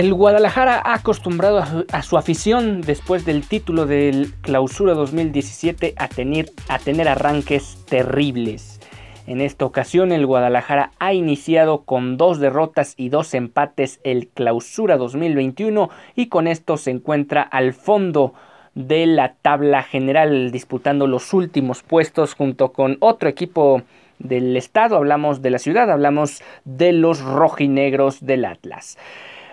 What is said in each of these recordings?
El Guadalajara ha acostumbrado a su, afición después del título del Clausura 2017 a tener, a tener arranques terribles. En esta ocasión el Guadalajara ha iniciado con dos derrotas y dos empates el Clausura 2021 y con esto se encuentra al fondo de la tabla general disputando los últimos puestos junto con otro equipo del estado, hablamos de la ciudad, hablamos de los rojinegros del Atlas.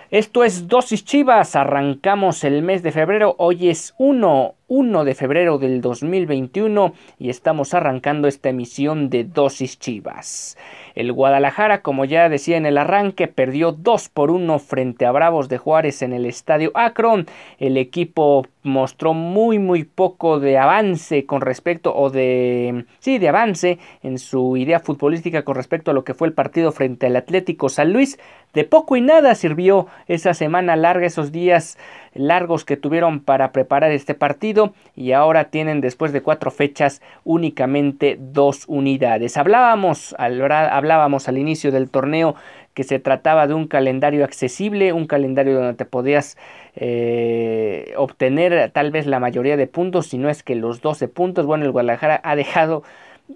Esto es Dosis Chivas, arrancamos el mes de febrero, hoy es 1, 1 de febrero del 2021 y estamos arrancando esta emisión de Dosis Chivas. El Guadalajara, como ya decía en el arranque, perdió 2 por 1 frente a Bravos de Juárez en el estadio Akron. El equipo mostró muy muy poco de avance con respecto o de sí, de avance en su idea futbolística con respecto a lo que fue el partido frente al Atlético San Luis. De poco y nada sirvió esa semana larga, esos días largos que tuvieron para preparar este partido y ahora tienen después de cuatro fechas únicamente dos unidades. Hablábamos, hablábamos al inicio del torneo que se trataba de un calendario accesible, un calendario donde te podías eh, obtener tal vez la mayoría de puntos, si no es que los 12 puntos. Bueno, el Guadalajara ha dejado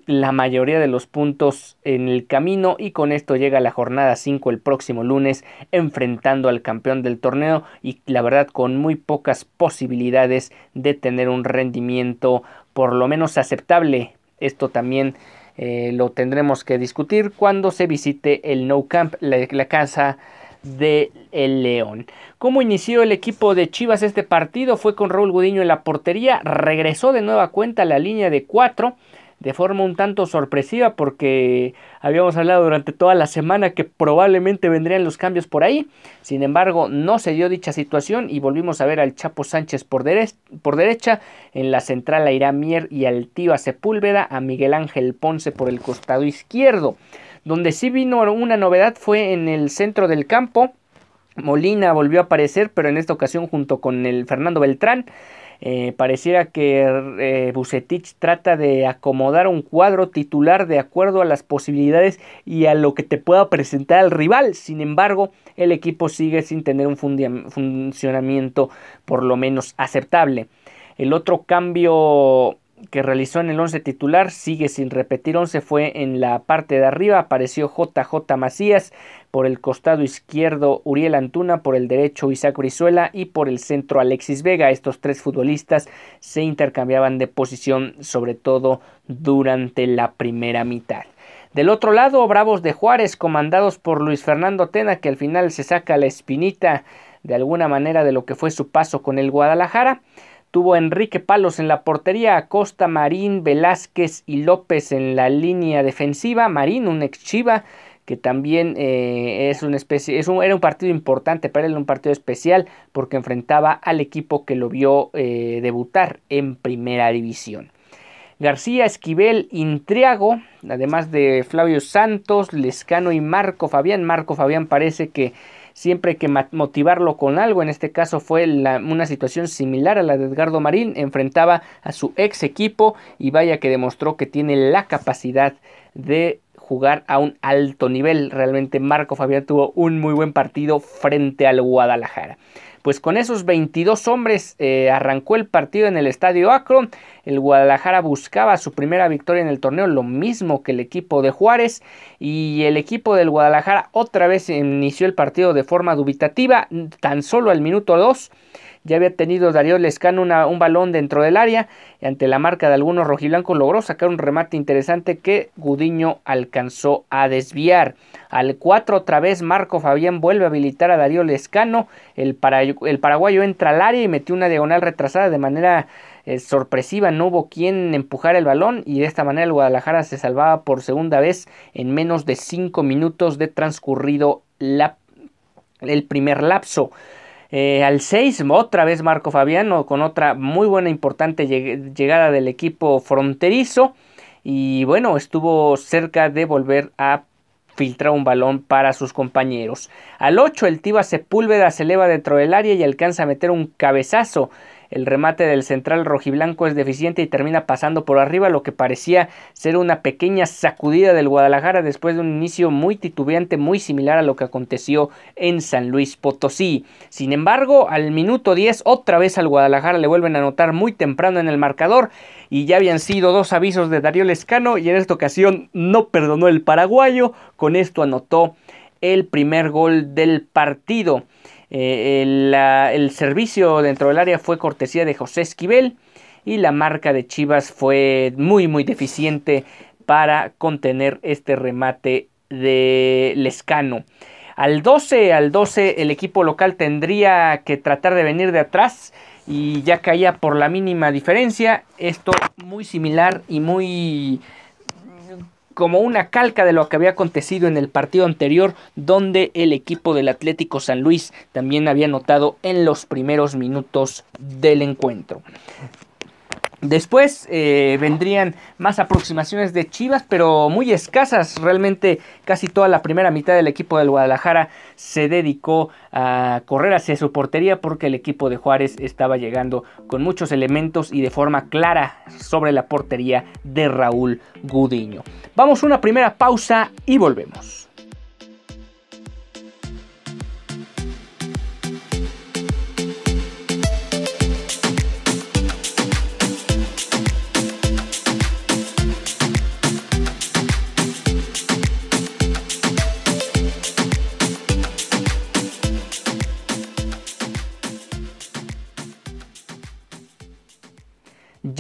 la mayoría de los puntos en el camino y con esto llega la jornada 5 el próximo lunes enfrentando al campeón del torneo y la verdad con muy pocas posibilidades de tener un rendimiento por lo menos aceptable. Esto también eh, lo tendremos que discutir cuando se visite el No Camp, la, casa de el León. ¿Cómo inició el equipo de Chivas este partido? Fue con Raúl Gudiño en la portería, regresó de nueva cuenta a la línea de 4 de forma un tanto sorpresiva porque habíamos hablado durante toda la semana que probablemente vendrían los cambios por ahí. Sin embargo, no se dio dicha situación y volvimos a ver al Chapo Sánchez por, por derecha, en la central a Iramier y al Tío Sepúlveda, a Miguel Ángel Ponce por el costado izquierdo. Donde sí vino una novedad fue en el centro del campo. Molina volvió a aparecer, pero en esta ocasión junto con el Fernando Beltrán. Eh, pareciera que eh, trata de acomodar un cuadro titular de acuerdo a las posibilidades y a lo que te pueda presentar el rival. Sin embargo, el equipo sigue sin tener un funcionamiento por lo menos aceptable. El otro cambio que realizó en el 11 titular sigue sin repetir 11 fue en la parte de arriba apareció JJ Macías por el costado izquierdo Uriel Antuna por el derecho Isaac Brizuela y por el centro Alexis Vega. Estos tres futbolistas se intercambiaban de posición sobre todo durante la primera mitad. Del otro lado Bravos de Juárez comandados por Luis Fernando Tena que al final se saca la espinita de alguna manera de lo que fue su paso con el Guadalajara Tuvo Enrique Palos en la portería, Acosta, Marín, Velázquez y López en la línea defensiva. Marín, un ex Chiva, que también eh, es una especie, era un partido importante para él, un partido especial, porque enfrentaba al equipo que lo vio eh, debutar en primera división. García, Esquivel, Intriago, además de Flavio Santos, Lescano y Marco Fabián. Marco Fabián parece que siempre hay que motivarlo con algo. En este caso fue una situación similar a la de Edgardo Marín. Enfrentaba a su ex equipo y vaya que demostró que tiene la capacidad de jugar a un alto nivel. Realmente Marco Fabián tuvo un muy buen partido frente al Guadalajara. Pues con esos 22 hombres eh, arrancó el partido en el estadio Akron. El Guadalajara buscaba su primera victoria en el torneo, lo mismo que el equipo de Juárez. Y el equipo del Guadalajara otra vez inició el partido de forma dubitativa, tan solo al minuto 2 Ya había tenido Darío Lescano un balón dentro del área y ante la marca de algunos rojiblancos logró sacar un remate interesante que Gudiño alcanzó a desviar. Al 4 otra vez Marco Fabián vuelve a habilitar a Darío Lescano. El, el paraguayo entra al área y metió una diagonal retrasada de manera eh, sorpresiva, no hubo quien empujar el balón y de esta manera el Guadalajara se salvaba por segunda vez en menos de 5 minutos de transcurrido el primer lapso. Eh, al 6, otra vez Marco Fabiano con otra muy buena importante llegada del equipo fronterizo. Y bueno, estuvo cerca de volver a filtrar un balón para sus compañeros. Al 8, el Tiba Sepúlveda se eleva dentro del área y alcanza a meter un cabezazo el remate del central rojiblanco es deficiente y termina pasando por arriba, lo que parecía ser una pequeña sacudida del Guadalajara después de un inicio muy titubeante, muy similar a lo que aconteció en San Luis Potosí. Sin embargo, al minuto 10, otra vez al Guadalajara le vuelven a anotar muy temprano en el marcador y ya habían sido dos avisos de Darío Lescano y en esta ocasión no perdonó el paraguayo, con esto anotó el primer gol del partido. Eh, el, servicio dentro del área fue cortesía de José Esquivel y la marca de Chivas fue muy muy deficiente para contener este remate de Lescano. Al 12, al 12 el equipo local tendría que tratar de venir de atrás y ya caía por la mínima diferencia. Esto muy similar y muy como una calca de lo que había acontecido en el partido anterior donde el equipo del Atlético San Luis también había notado en los primeros minutos del encuentro. Después eh, vendrían más aproximaciones de Chivas, pero muy escasas. Realmente casi toda la primera mitad del equipo del Guadalajara se dedicó a correr hacia su portería porque el equipo de Juárez estaba llegando con muchos elementos y de forma clara sobre la portería de Raúl Gudiño. Vamos a una primera pausa y volvemos.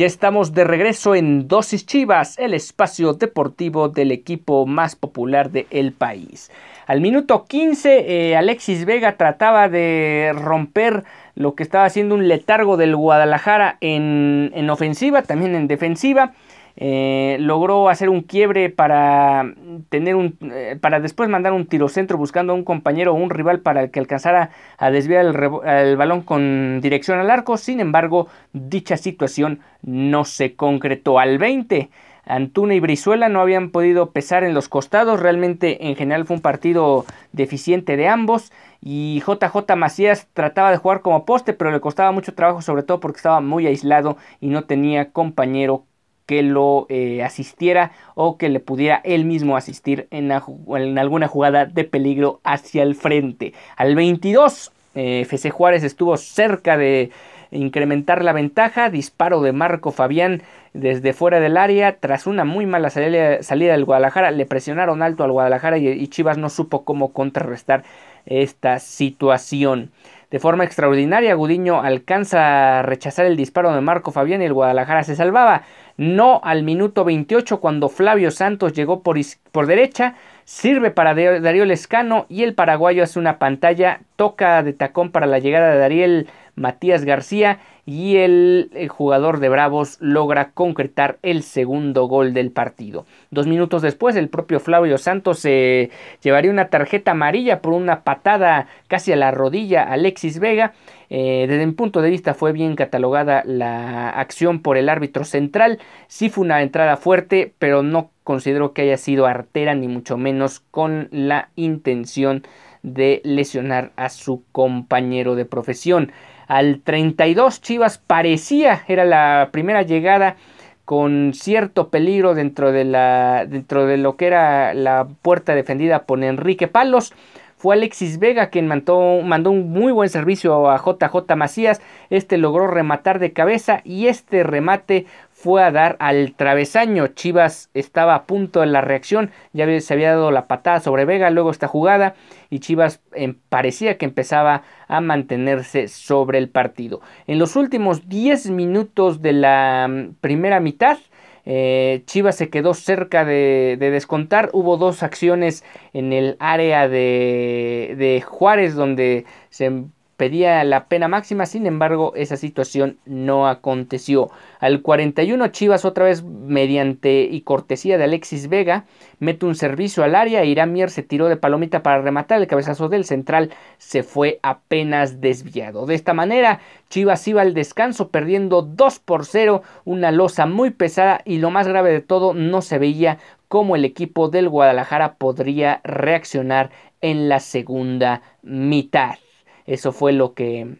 Ya estamos de regreso en Dosis Chivas, el espacio deportivo del equipo más popular del país. Al minuto 15, eh, Alexis Vega trataba de romper lo que estaba haciendo un letargo del Guadalajara en ofensiva, también en defensiva. Eh, logró hacer un quiebre para tener un eh, para después mandar un tiro centro buscando a un compañero o un rival para que alcanzara a desviar el, balón con dirección al arco. Sin embargo dicha situación no se concretó. Al 20 Antuna y Brizuela no habían podido pesar en los costados, realmente en general fue un partido deficiente de ambos. Y JJ Macías trataba de jugar como poste pero le costaba mucho trabajo sobre todo porque estaba muy aislado y no tenía compañero que lo eh, asistiera o que le pudiera él mismo asistir en, alguna jugada de peligro hacia el frente. Al 22, eh, FC Juárez estuvo cerca de incrementar la ventaja. Disparo de Marco Fabián desde fuera del área. Tras una muy mala salida, salida del Guadalajara, le presionaron alto al Guadalajara y, Chivas no supo cómo contrarrestar esta situación. De forma extraordinaria, Gudiño alcanza a rechazar el disparo de Marco Fabián y el Guadalajara se salvaba. No al minuto 28 cuando Flavio Santos llegó por, por derecha, sirve para Darío Lescano y el paraguayo hace una pantalla, toca de tacón para la llegada de Dariel Matías García y el, jugador de Bravos logra concretar el segundo gol del partido. Dos minutos después, el propio Flavio Santos se llevaría una tarjeta amarilla por una patada casi a la rodilla a Alexis Vega. Eh, desde mi punto de vista fue bien catalogada la acción por el árbitro central. Sí fue una entrada fuerte, pero no considero que haya sido artera ni mucho menos con la intención de lesionar a su compañero de profesión. Al 32 Chivas parecía, era la primera llegada con cierto peligro dentro de, la, dentro de lo que era la puerta defendida por Enrique Palos. Fue Alexis Vega quien mandó, mandó, un muy buen servicio a JJ Macías. Este logró rematar de cabeza y este remate fue a dar al travesaño. Chivas estaba a punto de la reacción, ya se había dado la patada sobre Vega, luego esta jugada y Chivas em, parecía que empezaba a mantenerse sobre el partido. En los últimos 10 minutos de la mm, primera mitad, eh, Chivas se quedó cerca de, descontar. Hubo dos acciones en el área de, de Juárez donde se pedía la pena máxima, sin embargo esa situación no aconteció. Al 41 Chivas otra vez mediante y cortesía de Alexis Vega mete un servicio al área, Irán Mier se tiró de palomita para rematar, el cabezazo del central se fue apenas desviado. De esta manera Chivas iba al descanso perdiendo 2 por 0, una losa muy pesada y lo más grave de todo no se veía cómo el equipo del Guadalajara podría reaccionar en la segunda mitad. Eso fue lo que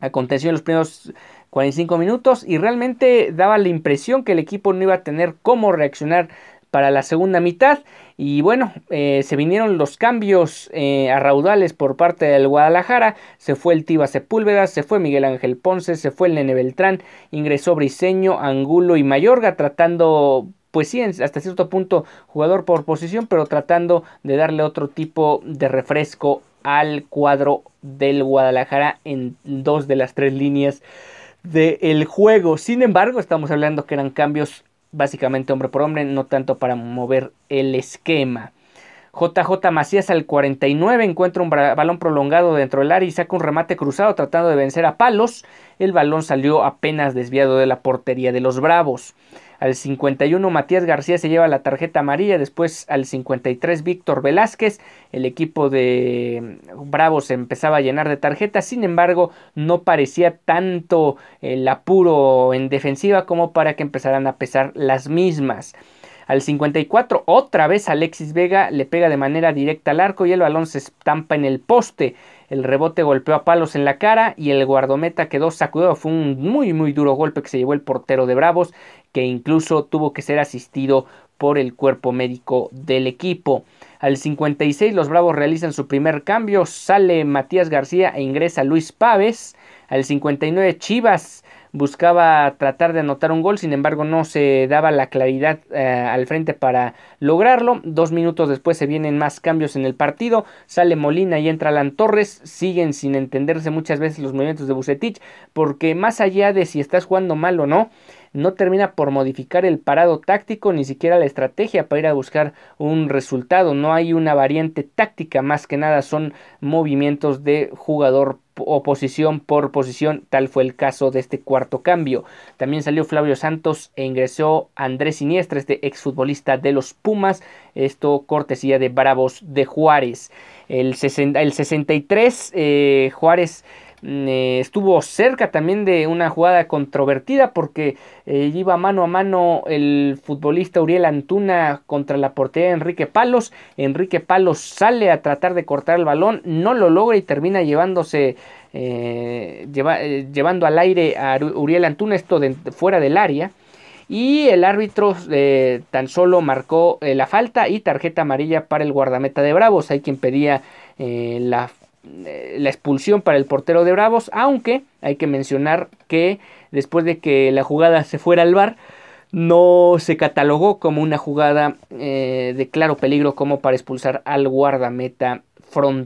aconteció en los primeros 45 minutos y realmente daba la impresión que el equipo no iba a tener cómo reaccionar para la segunda mitad. Y bueno, eh, se vinieron los cambios eh, a raudales por parte del Guadalajara. Se fue el Tiba Sepúlveda, se fue Miguel Ángel Ponce, se fue el Nene Beltrán, ingresó Briseño, Angulo y Mayorga tratando pues sí, hasta cierto punto jugador por posición, pero tratando de darle otro tipo de refresco al cuadro del Guadalajara en dos de las tres líneas del juego. Sin embargo, estamos hablando que eran cambios básicamente hombre por hombre, no tanto para mover el esquema. JJ Macías al 49 encuentra un balón prolongado dentro del área y saca un remate cruzado tratando de vencer a palos. El balón salió apenas desviado de la portería de los Bravos. Al 51 Matías García se lleva la tarjeta amarilla, después al 53 Víctor Velázquez, el equipo de Bravos empezaba a llenar de tarjetas, sin embargo no parecía tanto el apuro en defensiva como para que empezaran a pesar las mismas. Al 54 otra vez Alexis Vega le pega de manera directa al arco y el balón se estampa en el poste. El rebote golpeó a palos en la cara y el guardometa quedó sacudido. Fue un muy muy duro golpe que se llevó el portero de Bravos que incluso tuvo que ser asistido por el cuerpo médico del equipo. Al 56 los Bravos realizan su primer cambio, sale Matías García e ingresa Luis Paves. Al 59 Chivas buscaba tratar de anotar un gol, sin embargo no se daba la claridad eh, al frente para lograrlo. Dos minutos después se vienen más cambios en el partido, sale Molina y entra Alan Torres, siguen sin entenderse muchas veces los movimientos de Bucetich, porque más allá de si estás jugando mal o no, no termina por modificar el parado táctico ni siquiera la estrategia para ir a buscar un resultado. No hay una variante táctica, más que nada son movimientos de jugador o posición por posición, tal fue el caso de este cuarto cambio. También salió Flavio Santos e ingresó Andrés Siniestra, este exfutbolista de los Pumas, esto cortesía de Bravos de Juárez. El, el 63 eh, Juárez eh, estuvo cerca también de una jugada controvertida porque eh, iba mano a mano el futbolista Uriel Antuna contra la portería de Enrique Palos. Enrique Palos sale a tratar de cortar el balón, no lo logra y termina llevándose eh, llevando al aire a Uriel Antuna esto de, fuera del área. Y el árbitro tan solo marcó la falta y tarjeta amarilla para el guardameta de Bravos. Hay quien pedía eh, la expulsión para el portero de Bravos, aunque hay que mencionar que después de que la jugada se fuera al bar, no se catalogó como una jugada eh, de claro peligro como para expulsar al guardameta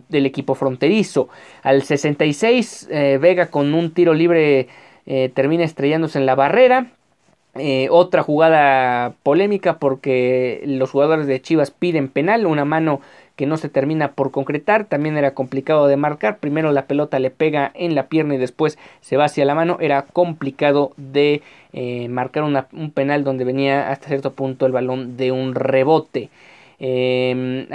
del equipo fronterizo. Al 66, eh, Vega con un tiro libre termina estrellándose en la barrera. otra jugada polémica porque los jugadores de Chivas piden penal, una mano que no se termina por concretar, también era complicado de marcar, primero la pelota le pega en la pierna y después se va hacia la mano, era complicado de eh, marcar un penal donde venía hasta cierto punto el balón de un rebote. Em,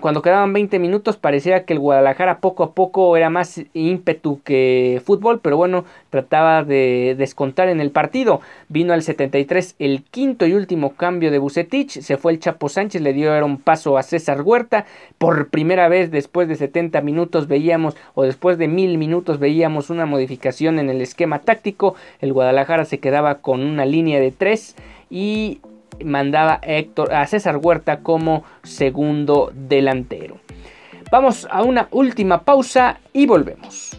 cuando quedaban 20 minutos parecía que el Guadalajara poco a poco era más ímpetu que fútbol, pero bueno, trataba de descontar en el partido. Vino al 73 el quinto y último cambio de Bucetich, se fue el Chapo Sánchez, le dio un paso a César Huerta. Por primera vez después de 70 minutos veíamos, o después de mil minutos veíamos una modificación en el esquema táctico. El Guadalajara se quedaba con una línea de 3 y mandaba a, Héctor, a César Huerta como segundo delantero. Vamos a una última pausa y volvemos.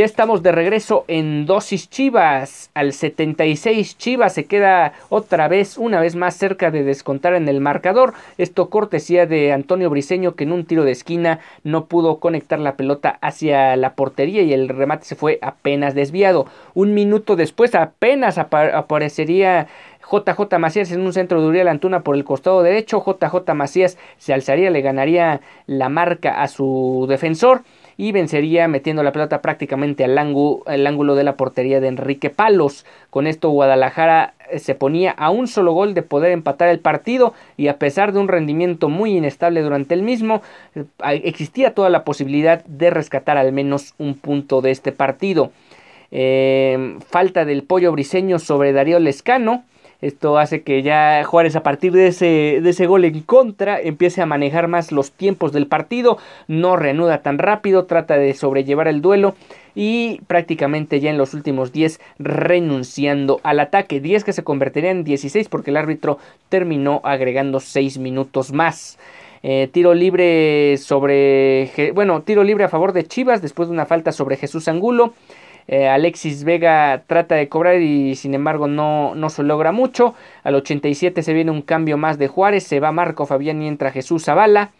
Ya estamos de regreso en dosis Chivas. Al 76 Chivas se queda otra vez, una vez más cerca de descontar en el marcador. Esto cortesía de Antonio Briseño que en un tiro de esquina no pudo conectar la pelota hacia la portería y el remate se fue apenas desviado. Un minuto después apenas aparecería JJ Macías en un centro de Uriel Antuna por el costado derecho. JJ Macías se alzaría, le ganaría la marca a su defensor y vencería metiendo la pelota prácticamente al ángulo, ángulo de la portería de Enrique Palos. Con esto Guadalajara eh, se ponía a un solo gol de poder empatar el partido y a pesar de un rendimiento muy inestable durante el mismo, eh, existía toda la posibilidad de rescatar al menos un punto de este partido. Eh, falta del pollo briseño sobre Darío Lescano esto hace que ya Juárez a partir de ese, de ese gol en contra empiece a manejar más los tiempos del partido, no reanuda tan rápido, trata de sobrellevar el duelo y prácticamente ya en los últimos 10 renunciando al ataque. 10 que se convertirían en 16 porque el árbitro terminó agregando 6 minutos más. Eh, tiro libre sobre. Bueno, tiro libre a favor de Chivas después de una falta sobre Jesús Angulo. Eh, Alexis Vega trata de cobrar y sin embargo no, no se logra mucho. Al 87 se viene un cambio más de Juárez. Se va Marco Fabián y entra Jesús Zavala.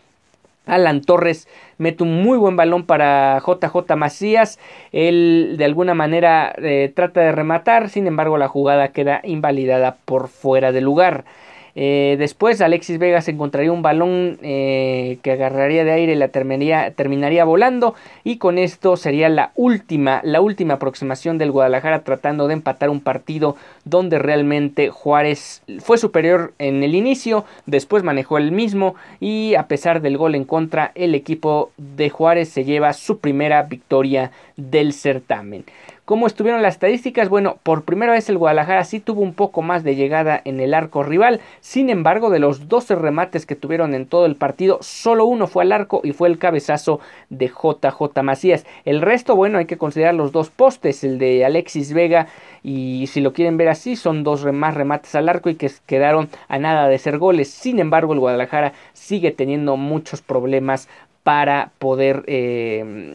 Alan Torres mete un muy buen balón para JJ Macías. Él de alguna manera eh, trata de rematar, sin embargo la jugada queda invalidada por fuera de lugar. Eh, después Alexis Vega se encontraría un balón eh, que agarraría de aire y la terminaría, terminaría, volando y con esto sería la última, la última aproximación del Guadalajara tratando de empatar un partido donde realmente Juárez fue superior en el inicio, después manejó el mismo y a pesar del gol en contra el equipo de Juárez se lleva su primera victoria del certamen. ¿Cómo estuvieron las estadísticas? Bueno, por primera vez el Guadalajara sí tuvo un poco más de llegada en el arco rival. Sin embargo, de los 12 remates que tuvieron en todo el partido, solo uno fue al arco y fue el cabezazo de JJ Macías. El resto, bueno, hay que considerar los dos postes, el de Alexis Vega y si lo quieren ver así, son dos más remates al arco y que quedaron a nada de ser goles. Sin embargo, el Guadalajara sigue teniendo muchos problemas para poder eh,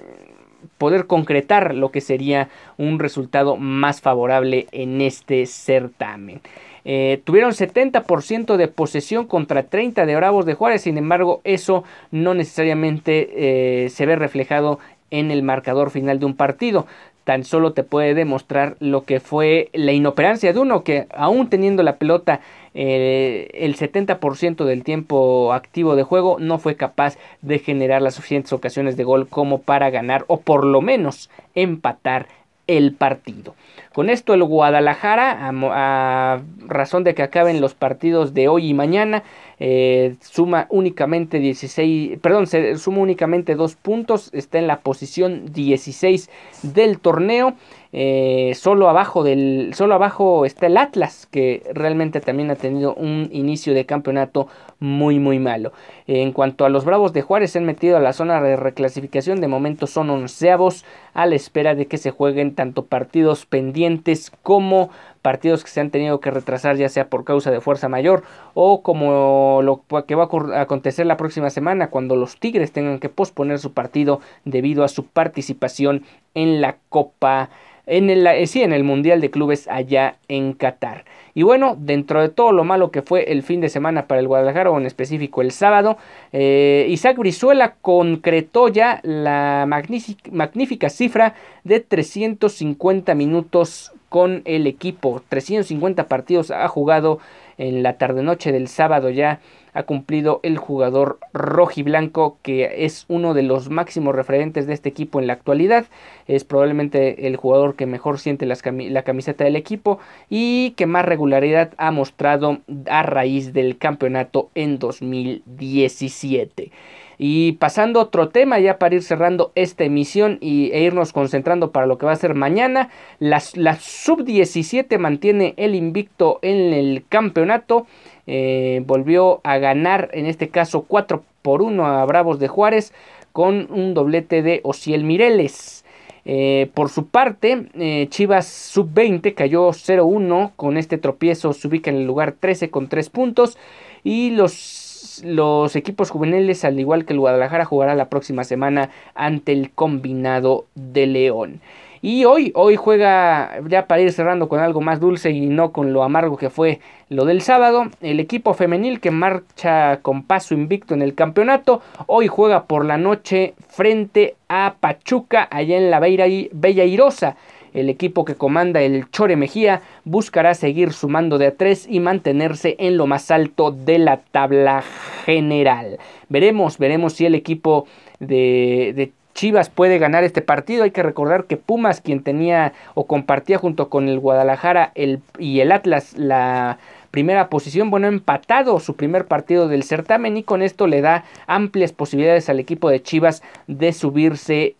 poder concretar lo que sería un resultado más favorable en este certamen. Eh, tuvieron 70% de posesión contra 30 de Bravos de Juárez, sin embargo eso no necesariamente eh, se ve reflejado en el marcador final de un partido tan solo te puede demostrar lo que fue la inoperancia de uno que aún teniendo la pelota eh, el 70% del tiempo activo de juego no fue capaz de generar las suficientes ocasiones de gol como para ganar o por lo menos empatar el partido. Con esto el Guadalajara, a, razón de que acaben los partidos de hoy y mañana, eh, suma únicamente 16, perdón, se suma únicamente dos puntos, está en la posición 16 del torneo. Eh, solo abajo del solo abajo está el Atlas que realmente también ha tenido un inicio de campeonato muy muy malo. En cuanto a los Bravos de Juárez se han metido a la zona de reclasificación. De momento son onceavos a la espera de que se jueguen tanto partidos pendientes como partidos que se han tenido que retrasar ya sea por causa de fuerza mayor o como lo que va a acontecer la próxima semana cuando los Tigres tengan que posponer su partido debido a su participación en la Copa en el, eh, sí, en el Mundial de Clubes allá en Qatar. Y bueno, dentro de todo lo malo que fue el fin de semana para el Guadalajara, o en específico el sábado, eh, Isaac Brizuela concretó ya la magnífica cifra de 350 minutos con el equipo. 350 partidos ha jugado en la tarde-noche del sábado ya ha cumplido el jugador rojiblanco que es uno de los máximos referentes de este equipo en la actualidad. Es probablemente el jugador que mejor siente la camiseta del equipo y que más regularidad ha mostrado a raíz del campeonato en 2017. Y pasando a otro tema, ya para ir cerrando esta emisión y, e irnos concentrando para lo que va a ser mañana, la, la sub-17 mantiene el invicto en el campeonato. Eh, volvió a ganar, en este caso 4 por 1 a Bravos de Juárez, con un doblete de Ociel Mireles. Eh, por su parte, eh, Chivas sub-20 cayó 0-1 con este tropiezo, se ubica en el lugar 13 con 3 puntos y los los equipos juveniles, al igual que el Guadalajara, jugará la próxima semana ante el combinado de León. Y hoy, hoy juega, ya para ir cerrando con algo más dulce y no con lo amargo que fue lo del sábado, el equipo femenil que marcha con paso invicto en el campeonato, hoy juega por la noche frente a Pachuca, allá en la Bella Irosa. El equipo que comanda el Chore Mejía buscará seguir sumando de a tres y mantenerse en lo más alto de la tabla general. Veremos, veremos si el equipo de, Chivas puede ganar este partido. Hay que recordar que Pumas, quien tenía o compartía junto con el Guadalajara y el Atlas la primera posición, bueno, empatado su primer partido del certamen y con esto le da amplias posibilidades al equipo de Chivas de subirse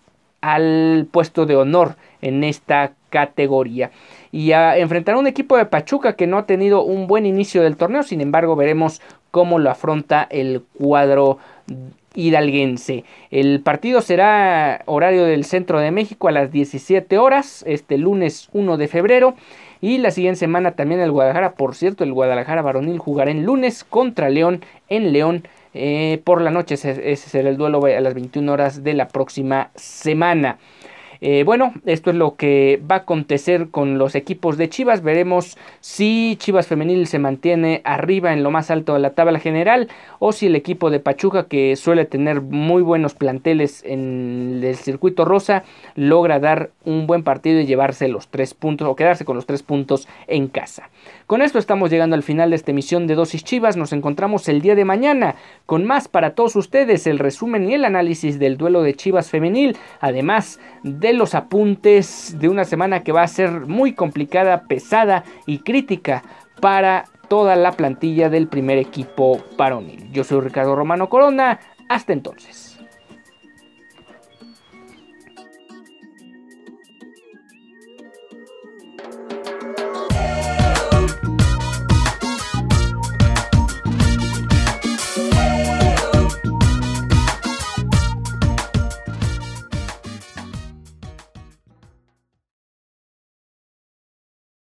al puesto de honor en esta categoría. Y a enfrentar a un equipo de Pachuca que no ha tenido un buen inicio del torneo, sin embargo veremos cómo lo afronta el cuadro hidalguense. El partido será horario del centro de México a las 17 horas, este lunes 1 de febrero. Y la siguiente semana también el Guadalajara, por cierto, el Guadalajara varonil jugará en lunes contra León en León eh, por la noche ese, será el duelo a las 21 horas de la próxima semana. Eh, bueno, esto es lo que va a acontecer con los equipos de Chivas. Veremos si Chivas Femenil se mantiene arriba en lo más alto de la tabla general o si el equipo de Pachuca, que suele tener muy buenos planteles en el circuito rosa, logra dar un buen partido y llevarse los tres puntos o quedarse con los tres puntos en casa. Con esto estamos llegando al final de esta emisión de Dosis Chivas. Nos encontramos el día de mañana con más para todos ustedes, el resumen y el análisis del duelo de Chivas Femenil, además de los apuntes de una semana que va a ser muy complicada, pesada y crítica para toda la plantilla del primer equipo varonil. Yo soy Ricardo Romano Corona, hasta entonces.